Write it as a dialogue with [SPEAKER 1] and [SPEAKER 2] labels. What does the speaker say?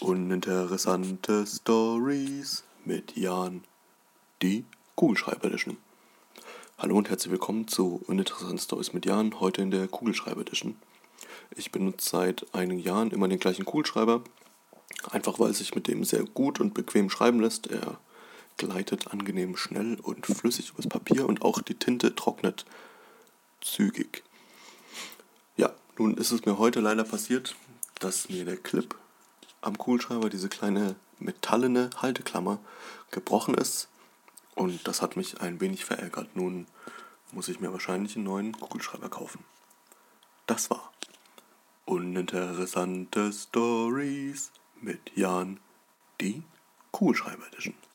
[SPEAKER 1] Uninteressante Stories mit Jan, die Kugelschreiber Edition. Hallo und herzlich willkommen zu Uninteressante Stories mit Jan, heute in der Kugelschreiber Edition. Ich benutze seit einigen Jahren immer den gleichen Kugelschreiber, einfach weil sich mit dem sehr gut und bequem schreiben lässt. Er gleitet angenehm schnell und flüssig übers Papier und auch die Tinte trocknet zügig. Ja, nun ist es mir heute leider passiert, dass mir der Clip am Kugelschreiber, diese kleine metallene Halteklammer, gebrochen ist. Und das hat mich ein wenig verärgert. Nun muss ich mir wahrscheinlich einen neuen Kugelschreiber kaufen. Das war Uninteressante Stories mit Jan, die Kugelschreiber Edition.